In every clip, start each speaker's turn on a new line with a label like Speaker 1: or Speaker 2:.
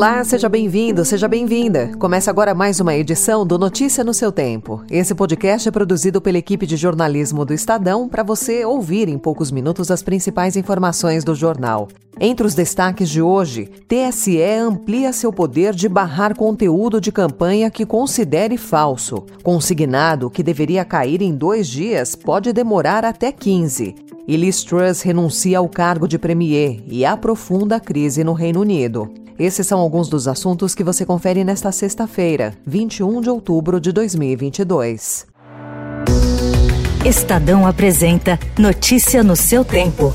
Speaker 1: Olá, seja bem-vindo, seja bem-vinda. Começa agora mais uma edição do Notícia no seu Tempo. Esse podcast é produzido pela equipe de jornalismo do Estadão para você ouvir em poucos minutos as principais informações do jornal. Entre os destaques de hoje, TSE amplia seu poder de barrar conteúdo de campanha que considere falso. Consignado que deveria cair em dois dias pode demorar até 15. E Liz Truss renuncia ao cargo de premier e aprofunda a crise no Reino Unido. Esses são alguns dos assuntos que você confere nesta sexta-feira, 21 de outubro de 2022.
Speaker 2: Estadão apresenta Notícia no seu tempo.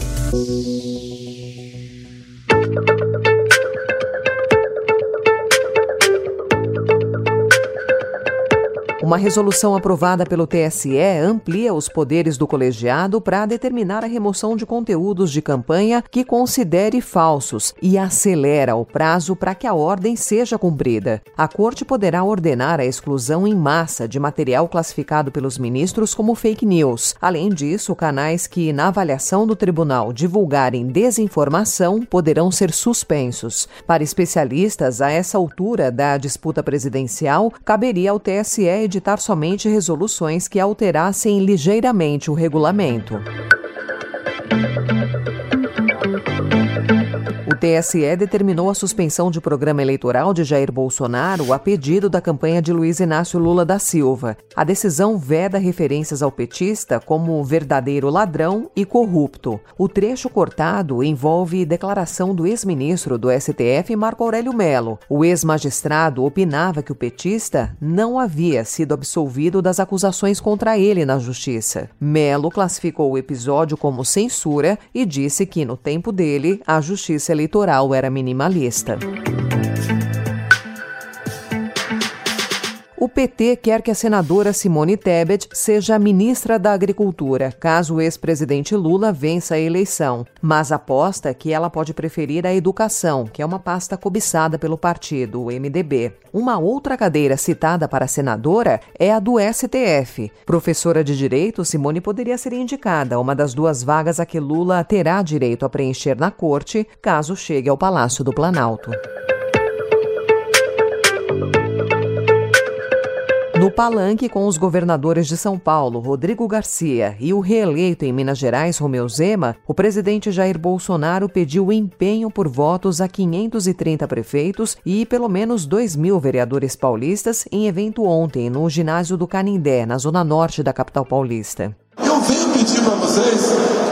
Speaker 1: Uma resolução aprovada pelo TSE amplia os poderes do colegiado para determinar a remoção de conteúdos de campanha que considere falsos e acelera o prazo para que a ordem seja cumprida. A Corte poderá ordenar a exclusão em massa de material classificado pelos ministros como fake news. Além disso, canais que, na avaliação do tribunal, divulgarem desinformação poderão ser suspensos. Para especialistas, a essa altura da disputa presidencial, caberia ao TSE editar somente resoluções que alterassem ligeiramente o regulamento. TSE determinou a suspensão de programa eleitoral de Jair Bolsonaro a pedido da campanha de Luiz Inácio Lula da Silva. A decisão veda referências ao petista como verdadeiro ladrão e corrupto. O trecho cortado envolve declaração do ex-ministro do STF, Marco Aurélio Melo. O ex-magistrado opinava que o petista não havia sido absolvido das acusações contra ele na justiça. Melo classificou o episódio como censura e disse que, no tempo dele, a justiça eleitoral era minimalista. O PT quer que a senadora Simone Tebet seja ministra da Agricultura, caso o ex-presidente Lula vença a eleição, mas aposta que ela pode preferir a educação, que é uma pasta cobiçada pelo partido, o MDB. Uma outra cadeira citada para senadora é a do STF. Professora de Direito, Simone poderia ser indicada, uma das duas vagas a que Lula terá direito a preencher na corte, caso chegue ao Palácio do Planalto. No palanque com os governadores de São Paulo, Rodrigo Garcia, e o reeleito em Minas Gerais, Romeu Zema, o presidente Jair Bolsonaro pediu empenho por votos a 530 prefeitos e pelo menos 2 mil vereadores paulistas em evento ontem no ginásio do Canindé, na zona norte da capital paulista.
Speaker 3: Eu venho pedir para vocês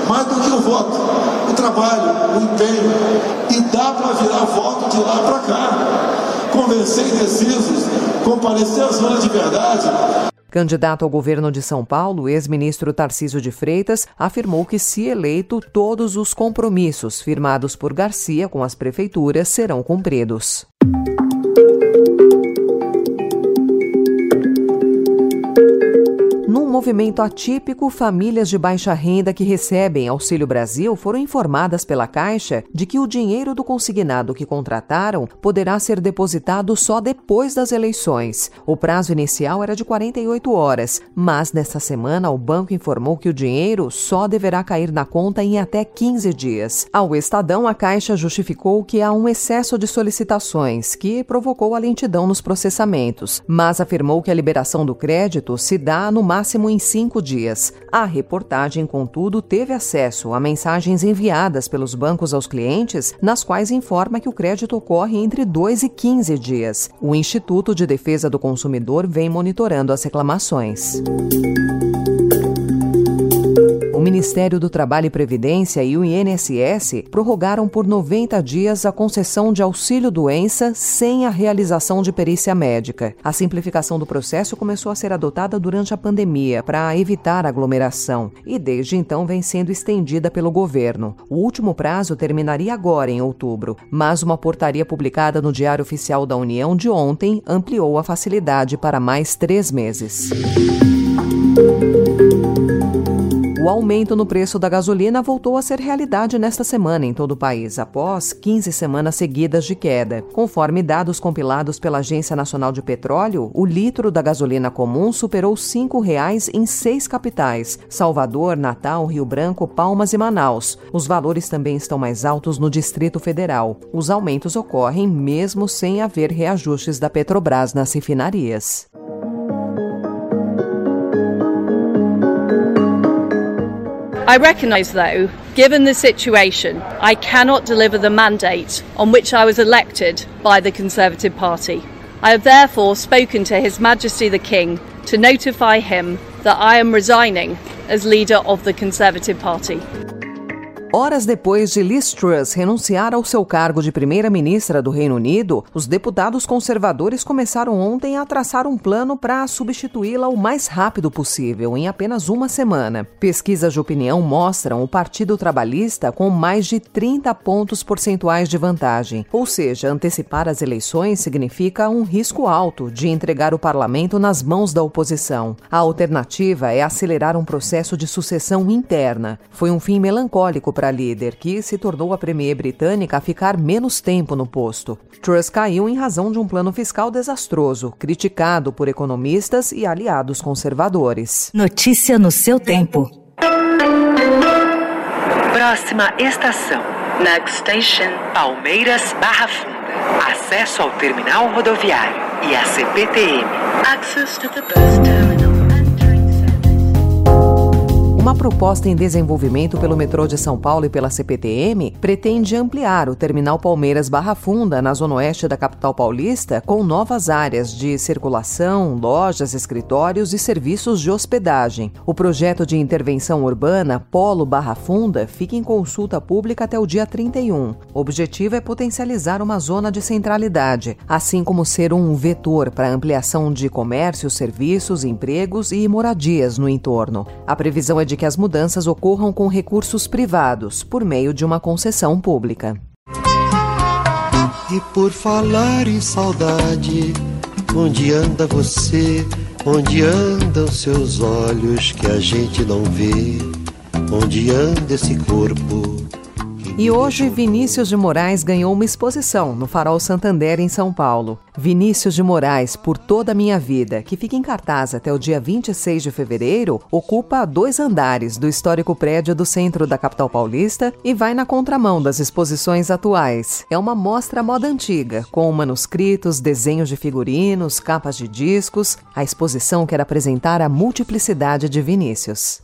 Speaker 3: mais do que o voto, o trabalho, o empenho, e dá para virar voto de lá para cá. Convencer indecisos comparecer às urnas de verdade.
Speaker 1: Candidato ao governo de São Paulo, ex-ministro Tarcísio de Freitas afirmou que, se eleito, todos os compromissos firmados por Garcia com as prefeituras serão cumpridos. Movimento atípico, famílias de baixa renda que recebem Auxílio Brasil foram informadas pela Caixa de que o dinheiro do consignado que contrataram poderá ser depositado só depois das eleições. O prazo inicial era de 48 horas, mas nesta semana o banco informou que o dinheiro só deverá cair na conta em até 15 dias. Ao Estadão, a Caixa justificou que há um excesso de solicitações, que provocou a lentidão nos processamentos, mas afirmou que a liberação do crédito se dá no máximo máximo em cinco dias. A reportagem, contudo, teve acesso a mensagens enviadas pelos bancos aos clientes, nas quais informa que o crédito ocorre entre 2 e 15 dias. O Instituto de Defesa do Consumidor vem monitorando as reclamações. Ministério do Trabalho e Previdência e o INSS prorrogaram por 90 dias a concessão de auxílio-doença sem a realização de perícia médica. A simplificação do processo começou a ser adotada durante a pandemia para evitar aglomeração e desde então vem sendo estendida pelo governo. O último prazo terminaria agora, em outubro, mas uma portaria publicada no Diário Oficial da União de ontem ampliou a facilidade para mais três meses. O aumento no preço da gasolina voltou a ser realidade nesta semana em todo o país, após 15 semanas seguidas de queda. Conforme dados compilados pela Agência Nacional de Petróleo, o litro da gasolina comum superou R$ 5,00 em seis capitais: Salvador, Natal, Rio Branco, Palmas e Manaus. Os valores também estão mais altos no Distrito Federal. Os aumentos ocorrem mesmo sem haver reajustes da Petrobras nas refinarias.
Speaker 4: I recognise, though, given the situation, I cannot deliver the mandate on which I was elected by the Conservative Party. I have therefore spoken to His Majesty the King to notify him that I am resigning as leader of the Conservative Party.
Speaker 1: Horas depois de Liz Truss renunciar ao seu cargo de primeira-ministra do Reino Unido, os deputados conservadores começaram ontem a traçar um plano para substituí-la o mais rápido possível, em apenas uma semana. Pesquisas de opinião mostram o Partido Trabalhista com mais de 30 pontos percentuais de vantagem, ou seja, antecipar as eleições significa um risco alto de entregar o parlamento nas mãos da oposição. A alternativa é acelerar um processo de sucessão interna. Foi um fim melancólico para para a líder, que se tornou a premier britânica a ficar menos tempo no posto. Truss caiu em razão de um plano fiscal desastroso, criticado por economistas e aliados conservadores.
Speaker 2: Notícia no seu tempo.
Speaker 5: Próxima estação. Next station, Palmeiras Barra Funda. Acesso ao terminal rodoviário e a CPTM. Access to the bus terminal.
Speaker 1: Uma proposta em desenvolvimento pelo metrô de São Paulo e pela CPTM pretende ampliar o terminal Palmeiras Barra Funda, na zona oeste da capital paulista, com novas áreas de circulação, lojas, escritórios e serviços de hospedagem. O projeto de intervenção urbana Polo Barra Funda fica em consulta pública até o dia 31. O objetivo é potencializar uma zona de centralidade, assim como ser um vetor para ampliação de comércio, serviços, empregos e moradias no entorno. A previsão é de de que as mudanças ocorram com recursos privados, por meio de uma concessão pública.
Speaker 6: E por falar em saudade, onde anda você? Onde andam seus olhos que a gente não vê? Onde anda esse corpo?
Speaker 1: E hoje, Vinícius de Moraes ganhou uma exposição no Farol Santander, em São Paulo. Vinícius de Moraes, Por Toda a Minha Vida, que fica em cartaz até o dia 26 de fevereiro, ocupa dois andares do histórico prédio do centro da capital paulista e vai na contramão das exposições atuais. É uma mostra moda antiga, com manuscritos, desenhos de figurinos, capas de discos. A exposição quer apresentar a multiplicidade de Vinícius.